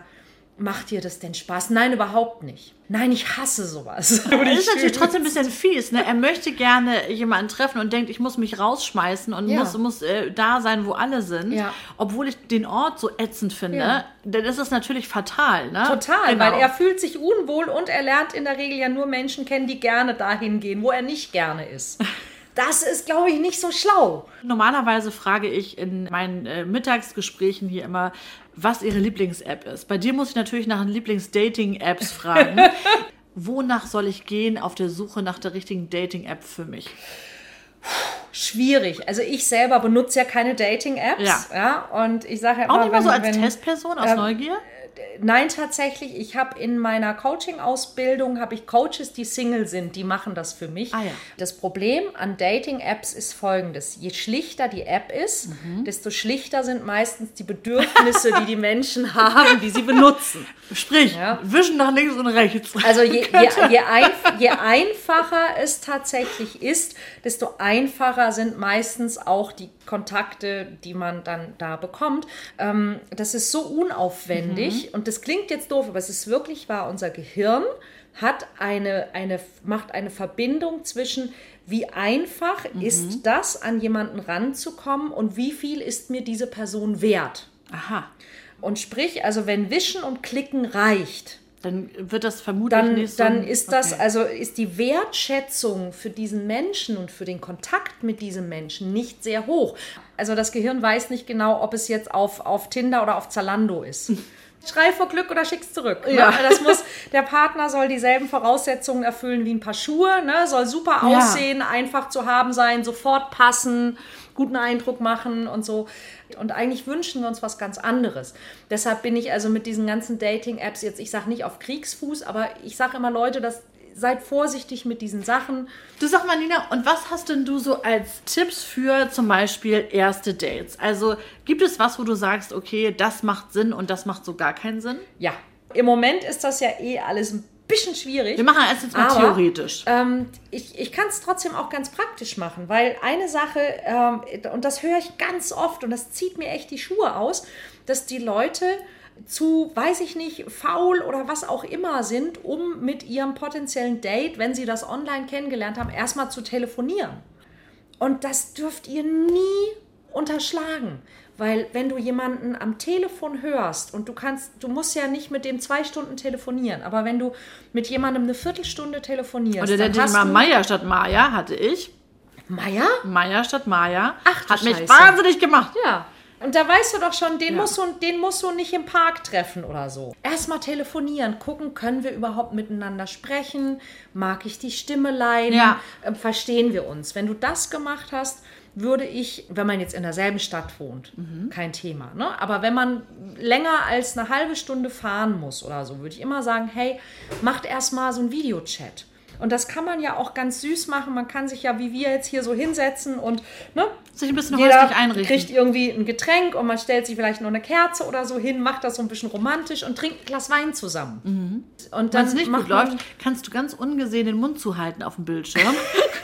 S3: macht dir das denn Spaß? Nein, überhaupt nicht. Nein, ich hasse sowas.
S2: Das ist natürlich trotzdem ein bisschen fies. Ne? Er möchte gerne jemanden treffen und denkt, ich muss mich rausschmeißen und
S3: Ja.
S2: muss, muss äh, da sein, wo alle sind.
S3: Ja.
S2: Obwohl ich den Ort so ätzend finde.
S3: Ja.
S2: Das ist natürlich fatal. Ne?
S3: Total,
S2: Genau.
S3: weil er fühlt sich unwohl und er lernt in der Regel ja nur Menschen kennen, die gerne dahin gehen, wo er nicht gerne ist. Das ist, glaube ich, nicht so schlau.
S2: Normalerweise frage ich in meinen äh, Mittagsgesprächen hier immer, was ihre Lieblings-App ist. Bei dir muss ich natürlich nach den Lieblings-Dating-Apps fragen. Wonach soll ich gehen auf der Suche nach der richtigen Dating-App für mich?
S3: Schwierig. Also ich selber benutze ja keine Dating-Apps. Ja. Und ich sage ja
S2: Auch
S3: immer,
S2: nicht mal so als
S3: wenn-
S2: Testperson aus
S3: ähm,
S2: Neugier?
S3: Nein, tatsächlich. Ich habe in meiner Coaching-Ausbildung habe ich Coaches, die Single sind, die machen das für mich.
S2: Ah ja.
S3: Das Problem an Dating-Apps ist folgendes: Je schlichter die App ist,
S2: Mhm.
S3: desto schlichter sind meistens die Bedürfnisse, die die Menschen haben, die sie benutzen.
S2: Sprich,
S3: Ja.
S2: wischen nach links und rechts.
S3: Also je, je, je, ein, je einfacher es tatsächlich ist, desto einfacher sind meistens auch die Kontakte, die man dann da bekommt. Ähm, das ist so unaufwendig und das klingt jetzt doof, aber es ist wirklich wahr. Unser Gehirn hat eine, eine, macht eine Verbindung zwischen wie einfach ist das, an jemanden ranzukommen und wie viel ist mir diese Person wert.
S2: Aha.
S3: Und sprich, also wenn Wischen und Klicken reicht,
S2: Dann wird das vermutlich
S3: dann,
S2: nicht so.
S3: dann ist das,
S2: okay.
S3: also ist die Wertschätzung für diesen Menschen und für den Kontakt mit diesem Menschen nicht sehr hoch. Also das Gehirn weiß nicht genau, ob es jetzt auf, auf Tinder oder auf Zalando ist. Schrei vor Glück oder schick's zurück. Ne?
S2: Ja.
S3: Das muss, der Partner soll dieselben Voraussetzungen erfüllen wie ein paar Schuhe, ne? soll super
S2: Ja.
S3: aussehen, einfach zu haben sein, sofort passen, guten Eindruck machen und so. Und eigentlich wünschen wir uns was ganz anderes. Deshalb bin ich also mit diesen ganzen Dating-Apps jetzt, ich sage nicht auf Kriegsfuß, aber ich sage immer Leute, das, seid vorsichtig mit diesen Sachen.
S2: Du sag mal, Nina, und was hast denn du so als Tipps für zum Beispiel erste Dates? Also gibt es was, wo du sagst, okay, das macht Sinn und das macht so gar keinen Sinn?
S3: Ja, im Moment ist das ja eh alles ein bisschen schwierig.
S2: Wir machen erst jetzt mal
S3: Aber,
S2: theoretisch.
S3: Ähm, ich ich kann es trotzdem auch ganz praktisch machen, weil eine Sache, ähm, und das höre ich ganz oft und das zieht mir echt die Schuhe aus, dass die Leute zu, weiß ich nicht, faul oder was auch immer sind, um mit ihrem potenziellen Date, wenn sie das online kennengelernt haben, erstmal zu telefonieren. Und das dürft ihr nie unterschlagen. Weil wenn du jemanden am Telefon hörst und du kannst, du musst ja nicht mit dem zwei Stunden telefonieren, aber wenn du mit jemandem eine Viertelstunde telefonierst,
S2: Oder der Thema Meier statt Maya hatte ich.
S3: Meier?
S2: Meier statt Maya.
S3: Ach du
S2: Hat mich
S3: Scheiße.
S2: wahnsinnig gemacht.
S3: Ja. Und da weißt du doch schon, den,
S2: Ja.
S3: musst du, den musst du nicht im Park treffen oder so. Erstmal telefonieren, gucken, können wir überhaupt miteinander sprechen? Mag ich die Stimme leiden?
S2: Ja.
S3: Ähm, verstehen wir uns? Wenn du das gemacht hast, würde ich, wenn man jetzt in derselben Stadt wohnt, kein Thema. Ne? Aber wenn man länger als eine halbe Stunde fahren muss oder so, würde ich immer sagen, hey, macht erstmal so einen Videochat. Und das kann man ja auch ganz süß machen. Man kann sich ja, wie wir jetzt hier so hinsetzen und ne,
S2: Sich ein bisschen
S3: jeder
S2: häuslich einrichten.
S3: kriegt irgendwie ein Getränk und man stellt sich vielleicht noch eine Kerze oder so hin, macht das so ein bisschen romantisch und trinkt ein Glas Wein zusammen. Und
S2: Wenn
S3: dann
S2: es nicht gut läuft, kannst du ganz ungesehen den Mund zuhalten auf dem Bildschirm.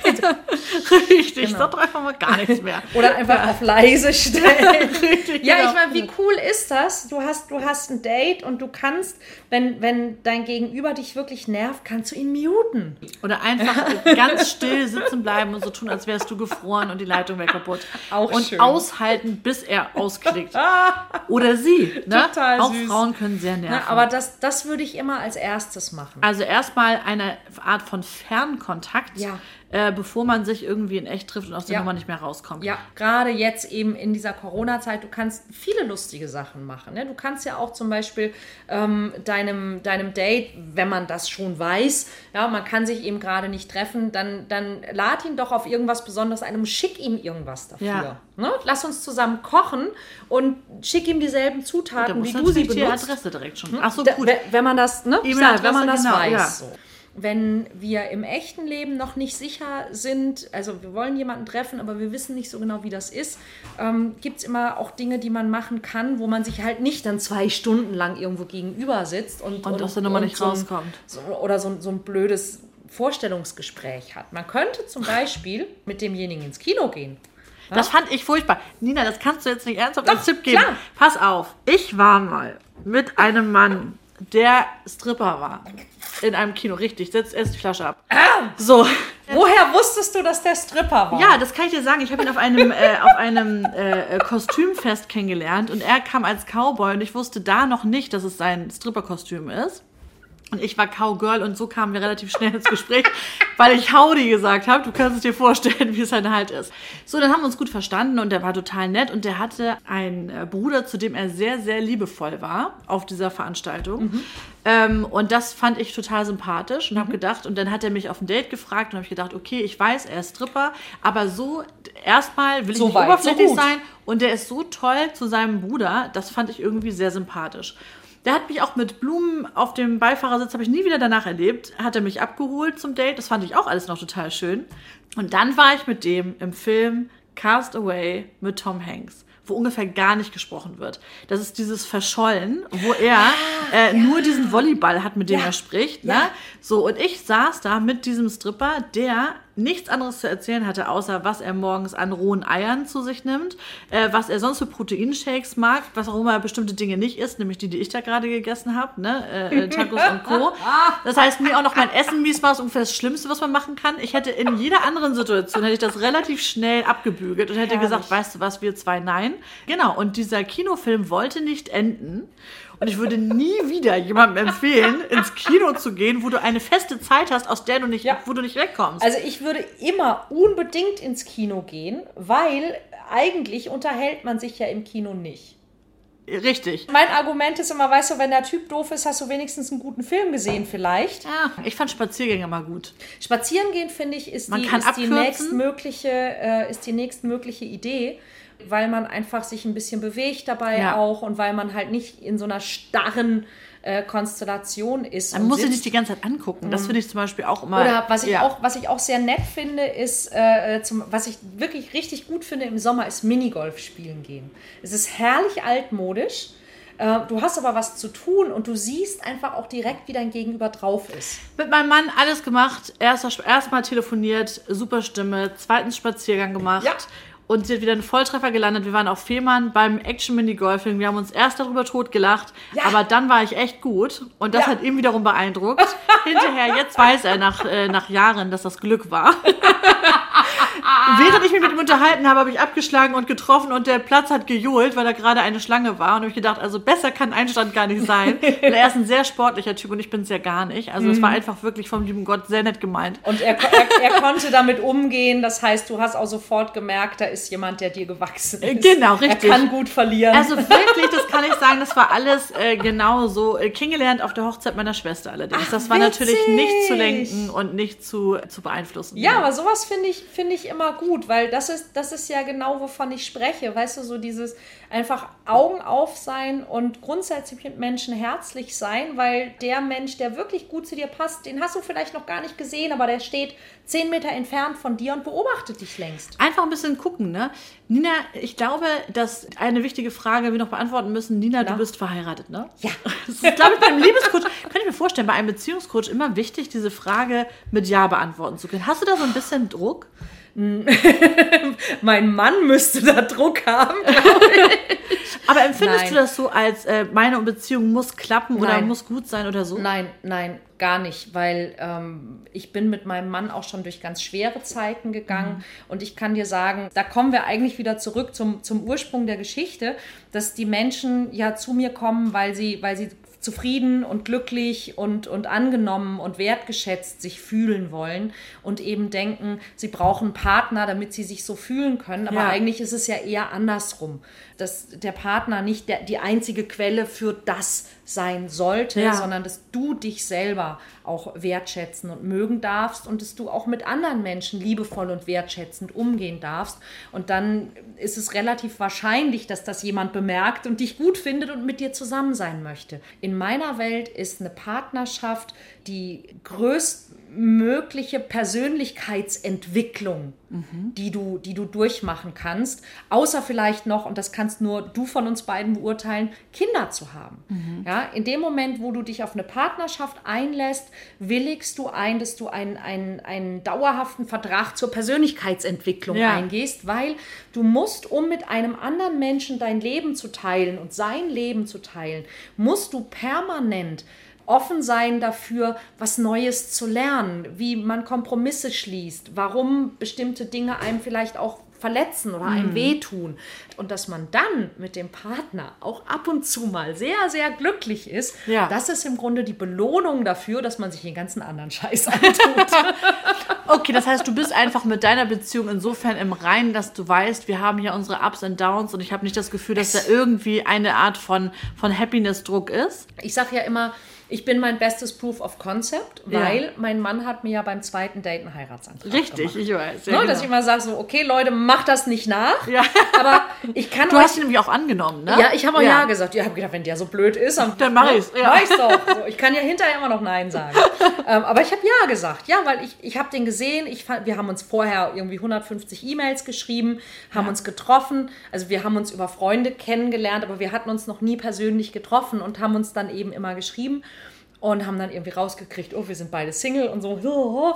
S2: Richtig,
S3: Genau.
S2: doch einfach mal gar nichts mehr.
S3: Oder einfach auf leise stellen.
S2: Richtig,
S3: ja,
S2: genau.
S3: ich meine, wie cool ist das? Du hast, du hast ein Date und du kannst, wenn, wenn dein Gegenüber dich wirklich nervt, kannst du ihn muten.
S2: Oder einfach ganz still sitzen bleiben und so tun, als wärst du gefroren und die Leitung wäre kaputt.
S3: Auch
S2: und
S3: schön.
S2: aushalten, bis er ausklickt. Oder sie. Ne?
S3: Total
S2: Auch
S3: süß.
S2: Frauen können sehr nerven.
S3: Na, aber das, das würde ich immer als erstes machen.
S2: also erstmal eine Art von Fernkontakt,
S3: Ja.
S2: Äh, bevor man sich irgendwie in echt trifft und aus der
S3: Ja.
S2: Nummer nicht mehr rauskommt.
S3: Ja, gerade jetzt eben in dieser Corona-Zeit, du kannst viele lustige Sachen machen. Ne? Du kannst ja auch zum Beispiel ähm, deinem, deinem Date, wenn man das schon weiß, ja, man kann sich eben gerade nicht treffen, dann, dann lad ihn doch auf irgendwas Besonderes ein und schick ihm irgendwas dafür.
S2: Ja.
S3: Ne? Lass uns zusammen kochen und schick ihm dieselben
S2: Da
S3: Zutaten, wie du sie
S2: natürlich die
S3: benutzt.
S2: Adresse direkt schon. Ach so,
S3: Da,
S2: gut.
S3: we- Wenn man das, ne? Sag, wenn man das
S2: E-Mail-Adresse,
S3: weiß.
S2: genau, ja.
S3: So. Wenn wir im echten Leben noch nicht sicher sind, also wir wollen jemanden treffen, aber wir wissen nicht so genau, wie das ist, ähm, gibt es immer auch Dinge, die man machen kann, wo man sich halt nicht dann zwei Stunden lang irgendwo gegenüber sitzt und,
S2: Und aus der Nummer nicht
S3: so
S2: rauskommt.
S3: So, oder so, ein- so ein blödes Vorstellungsgespräch hat. Man könnte zum Beispiel mit demjenigen ins Kino gehen.
S2: Das fand ich furchtbar. Nina, das kannst du jetzt nicht ernsthaft
S3: Doch,
S2: als Tipp geben.
S3: klar.
S2: Pass auf. Ich war mal mit einem Mann, der Stripper war. In einem Kino. Richtig, setz erst die Flasche ab. So.
S3: Woher wusstest du, dass der Stripper war?
S2: Ja, das kann ich dir sagen. Ich habe ihn auf einem, äh, auf einem äh, äh, Kostümfest kennengelernt und er kam als Cowboy und ich wusste da noch nicht, dass es sein Stripperkostüm ist. Und ich war Cowgirl und so kamen wir relativ schnell ins Gespräch, weil ich Howdy gesagt habe. Du kannst es dir vorstellen, wie es halt halt ist. So, dann haben wir uns gut verstanden und der war total nett und der hatte einen äh, Bruder, zu dem er sehr, sehr liebevoll war auf dieser Veranstaltung. Ähm, und das fand ich total sympathisch und habe gedacht, und dann hat er mich auf ein Date gefragt und habe ich gedacht, okay, ich weiß, er ist Stripper, aber so erstmal will ich
S3: So
S2: nicht
S3: weit, so
S2: oberflächlich
S3: gut.
S2: sein und der ist so toll zu seinem Bruder, das fand ich irgendwie sehr sympathisch. Der hat mich auch mit Blumen auf dem Beifahrersitz, habe ich nie wieder danach erlebt, hat er mich abgeholt zum Date, das fand ich auch alles noch total schön. Und dann war ich mit dem im Film Cast Away mit Tom Hanks, wo ungefähr gar nicht gesprochen wird. Das ist dieses Verschollen, wo er äh, nur diesen Volleyball hat, mit dem
S3: Ja.
S2: er spricht. Ne?
S3: Ja.
S2: So, und ich saß da mit diesem Stripper, der nichts anderes zu erzählen hatte, außer was er morgens an rohen Eiern zu sich nimmt, äh, was er sonst für Proteinshakes mag, was auch immer bestimmte Dinge nicht isst, nämlich die, die ich da gerade gegessen habe, ne? äh, äh, Tacos und Co. Das heißt, mir auch noch mein Essen mies war, ist ungefähr das Schlimmste, was man machen kann. Ich hätte in jeder anderen Situation, hätte ich das relativ schnell abgebügelt und hätte
S3: Herrlich.
S2: gesagt, weißt du was, wir zwei, nein. Genau, und dieser Kinofilm wollte nicht enden. Und ich würde nie wieder jemandem empfehlen, ins Kino zu gehen, wo du eine feste Zeit hast, aus der du nicht,
S3: Ja.
S2: wo du nicht wegkommst.
S3: Also ich würde immer unbedingt ins Kino gehen, weil eigentlich unterhält man sich ja im Kino nicht.
S2: Richtig.
S3: Mein Argument ist immer, weißt du, wenn der Typ doof ist, hast du wenigstens einen guten Film gesehen vielleicht.
S2: Ja, ich fand Spaziergänge mal gut.
S3: Spazieren gehen, finde ich, ist
S2: Man
S3: die, ist die nächstmögliche, äh, ist die nächstmögliche Idee, weil man einfach sich ein bisschen bewegt dabei
S2: Ja.
S3: auch und weil man halt nicht in so einer starren äh, Konstellation ist.
S2: Man muss sich
S3: sitzt.
S2: nicht die ganze Zeit angucken. Das finde ich zum Beispiel auch immer.
S3: Oder was ich,
S2: ja.
S3: auch, was ich auch sehr nett finde, ist, äh, zum, was ich wirklich richtig gut finde im Sommer, ist Minigolf spielen gehen. Es ist herrlich altmodisch. Äh, du hast aber was zu tun und du siehst einfach auch direkt, wie dein Gegenüber drauf ist.
S2: Mit meinem Mann alles gemacht. Erstmal telefoniert, super Stimme. Zweitens Spaziergang gemacht.
S3: Ja.
S2: Und sie hat wieder einen Volltreffer gelandet. Wir waren auf Fehmarn beim Action Mini Golfing. Wir haben uns erst darüber totgelacht,
S3: Ja.
S2: aber dann war ich echt gut. Und das
S3: Ja.
S2: hat ihn wiederum beeindruckt. Hinterher, jetzt weiß er nach, äh, nach Jahren, dass das Glück war. Während ich mich mit ihm unterhalten habe, habe ich abgeschlagen und getroffen und der Platz hat gejohlt, weil da gerade eine Schlange war. Und habe ich gedacht, also besser kann Einstand gar nicht sein. Weil er ist ein sehr sportlicher Typ und ich bin es ja gar nicht. Also es war einfach wirklich vom lieben Gott sehr nett gemeint.
S3: Und er, er, er konnte damit umgehen. Das heißt, du hast auch sofort gemerkt, da ist jemand, der dir gewachsen ist.
S2: Genau, richtig.
S3: Er kann gut verlieren.
S2: Also wirklich, das kann ich sagen, das war alles äh, genau so äh, kennengelernt auf der Hochzeit meiner Schwester allerdings.
S3: Ach,
S2: das war natürlich
S3: witzig.
S2: nicht zu lenken und nicht zu, zu beeinflussen.
S3: ja, aber sowas finde ich, finde ich immer gut, weil das ist, das ist ja genau, wovon ich spreche. Weißt du, so dieses einfach Augen auf sein und grundsätzlich mit Menschen herzlich sein, weil der Mensch, der wirklich gut zu dir passt, den hast du vielleicht noch gar nicht gesehen, aber der steht zehn Meter entfernt von dir und beobachtet dich längst.
S2: Einfach ein bisschen gucken, ne? Nina, ich glaube, dass eine wichtige Frage wir noch beantworten müssen. Nina,
S3: Na?
S2: du bist verheiratet, ne?
S3: Ja.
S2: Das ist, glaube ich, beim Liebescoach, kann ich mir vorstellen, bei einem Beziehungscoach immer wichtig, diese Frage mit Ja beantworten zu können. Hast du da so ein bisschen Druck?
S3: mein Mann müsste da Druck haben.
S2: Aber empfindest
S3: Nein.
S2: du das so als äh, meine Beziehung muss klappen oder
S3: Nein.
S2: muss gut sein oder so?
S3: Nein, nein, gar nicht, weil ähm, ich bin mit meinem Mann auch schon durch ganz schwere Zeiten gegangen und ich kann dir sagen, da kommen wir eigentlich wieder zurück zum, zum Ursprung der Geschichte, dass die Menschen ja zu mir kommen, weil sie, weil sie zufrieden und glücklich und, und angenommen und wertgeschätzt sich fühlen wollen und eben denken, sie brauchen einen Partner, damit sie sich so fühlen können. Aber
S2: Ja.
S3: eigentlich ist es ja eher andersrum, dass der Partner nicht der, die einzige Quelle für das sein sollte,
S2: Ja.
S3: sondern dass du dich selber auch wertschätzen und mögen darfst und dass du auch mit anderen Menschen liebevoll und wertschätzend umgehen darfst. Und dann ist es relativ wahrscheinlich, dass das jemand bemerkt und dich gut findet und mit dir zusammen sein möchte. In meiner Welt ist eine Partnerschaft die größtmögliche Persönlichkeitsentwicklung, die, du, die du durchmachen kannst, außer vielleicht noch, und das kannst nur du von uns beiden beurteilen, Kinder zu haben. Ja, in dem Moment, wo du dich auf eine Partnerschaft einlässt, willigst du ein, dass du einen, einen, einen dauerhaften Vertrag zur Persönlichkeitsentwicklung
S2: Ja.
S3: eingehst, weil du musst, um mit einem anderen Menschen dein Leben zu teilen und sein Leben zu teilen, musst du permanent offen sein dafür, was Neues zu lernen, wie man Kompromisse schließt, warum bestimmte Dinge einem vielleicht auch verletzen oder
S2: Mhm.
S3: einem wehtun. Und dass man dann mit dem Partner auch ab und zu mal sehr, sehr glücklich ist,
S2: Ja.
S3: das ist im Grunde die Belohnung dafür, dass man sich den ganzen anderen Scheiß antut.
S2: Okay, das heißt, du bist einfach mit deiner Beziehung insofern im Reinen, dass du weißt, wir haben hier unsere Ups und Downs und ich habe nicht das Gefühl, dass da irgendwie eine Art von, von Happiness-Druck ist.
S3: Ich sage ja immer, ich bin mein bestes Proof of Concept,
S2: Ja.
S3: weil mein Mann hat mir ja beim zweiten Date einen Heiratsantrag
S2: Richtig,
S3: gemacht.
S2: ich weiß.
S3: Ne,
S2: Ja,
S3: Dass ich
S2: genau.
S3: immer sage so, okay Leute, macht das nicht nach.
S2: Ja.
S3: Aber ich kann
S2: Du
S3: euch
S2: hast ihn nämlich auch angenommen, ne?
S3: Ja, ich habe auch ja. gesagt. Ja, habe gedacht, wenn der so blöd ist, dann,
S2: Dann mach ich's, ja.
S3: Mach ich's doch. So, ich kann ja hinterher immer noch Nein sagen. ähm, aber ich habe ja gesagt. Ja, weil ich, ich habe den gesehen. Ich wir haben uns vorher irgendwie 150 E-Mails geschrieben, haben uns getroffen. Also wir haben uns über Freunde kennengelernt, aber wir hatten uns noch nie persönlich getroffen und haben uns dann eben immer geschrieben. Und haben dann irgendwie rausgekriegt, oh, wir sind beide Single und so.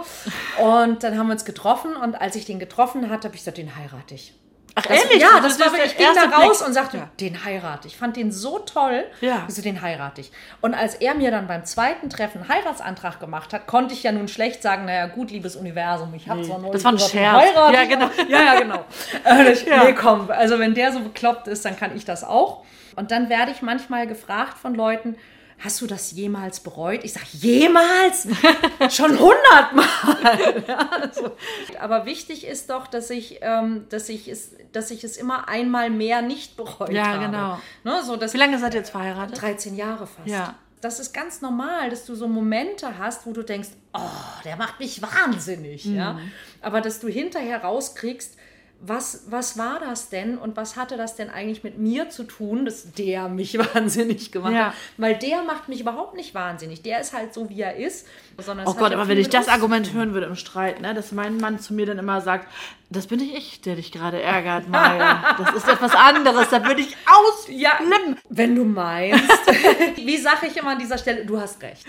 S3: Und dann haben wir uns getroffen und als ich den getroffen hatte, habe ich gesagt, den heirate ich.
S2: Ach,
S3: Das,
S2: ehrlich?
S3: Ja,
S2: Das
S3: das, war ich ging da raus
S2: Blick.
S3: und sagte,
S2: Ja.
S3: den heirate ich. Ich fand den so toll.
S2: Ja.
S3: Also den heirate ich. Und als er mir dann beim zweiten Treffen einen Heiratsantrag gemacht hat, konnte ich ja nun schlecht sagen, naja gut, liebes Universum, ich habe zwar neulich
S2: das war ein Scherz. Ja, genau.
S3: Ja, ja, genau. Äh, ich,
S2: Ja.
S3: Nee, komm, also wenn der so bekloppt ist, dann kann ich das auch. Und dann werde ich manchmal gefragt von Leuten, Hast du das jemals bereut? Ich sage, jemals? Schon hundertmal. Ja, also. Aber wichtig ist doch, dass ich, ähm, dass, ich es, dass ich es immer einmal mehr nicht bereut
S2: Ja,
S3: habe.
S2: genau.
S3: Ne, so, dass
S2: Wie lange seid ihr jetzt verheiratet?
S3: 13 Jahre fast.
S2: Ja.
S3: Das ist ganz normal, dass du so Momente hast, wo du denkst, oh, der macht mich wahnsinnig. Ja?
S2: Mhm.
S3: Aber dass du hinterher rauskriegst, was, was war das denn und was hatte das denn eigentlich mit mir zu tun, dass der mich wahnsinnig gemacht
S2: Ja.
S3: hat? Weil der macht mich überhaupt nicht wahnsinnig. Der ist halt so, wie er ist. Sondern
S2: Oh Gott,
S3: ja
S2: aber wenn ich das Argument hören würde im Streit, ne, dass mein Mann zu mir dann immer sagt, das bin nicht ich, der dich gerade ärgert, Maya. Das ist etwas anderes, da würde ich ausflippen.
S3: Wenn du meinst. wie sage ich immer an dieser Stelle, du hast recht.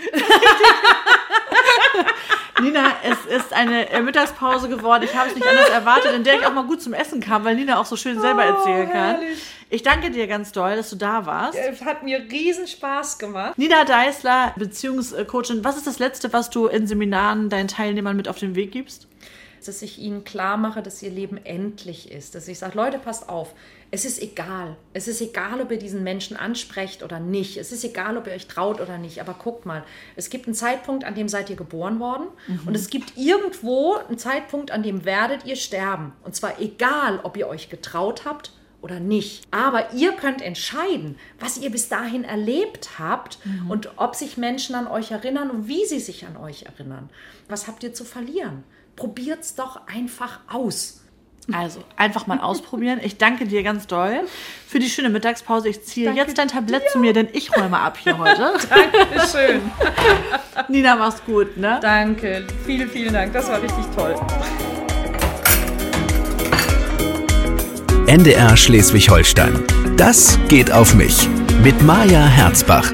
S2: Nina, es ist eine Mittagspause geworden. Ich habe es nicht anders erwartet, in der ich auch mal gut zum Essen kam, weil Nina auch so schön selber erzählen kann.
S3: Oh, herrlich.
S2: Ich danke dir ganz doll, dass du da warst.
S3: Es hat mir riesen Spaß gemacht.
S2: Nina Deißler, Beziehungscoachin, was ist das Letzte, was du in Seminaren deinen Teilnehmern mit auf den Weg gibst?
S3: Dass ich ihnen klar mache, dass ihr Leben endlich ist. Dass ich sage, Leute, passt auf. Es ist egal. Es ist egal, ob ihr diesen Menschen ansprecht oder nicht. Es ist egal, ob ihr euch traut oder nicht. Aber guckt mal, es gibt einen Zeitpunkt, an dem seid ihr geboren worden. Und es gibt irgendwo einen Zeitpunkt, an dem werdet ihr sterben. Und zwar egal, ob ihr euch getraut habt oder nicht. Aber ihr könnt entscheiden, was ihr bis dahin erlebt habt und ob sich Menschen an euch erinnern und wie sie sich an euch erinnern. Was habt ihr zu verlieren? Probiert's doch einfach aus.
S2: Also, einfach mal ausprobieren. Ich danke dir ganz doll für die schöne Mittagspause. Ich ziehe
S3: Danke
S2: jetzt dein Tablett zu mir, denn ich räume mal ab hier heute.
S3: Dankeschön.
S2: Nina, mach's gut, ne?
S3: Danke. Vielen, vielen Dank. Das war richtig toll.
S1: NDR Schleswig-Holstein. Das geht auf mich. Mit Maja Herzbach.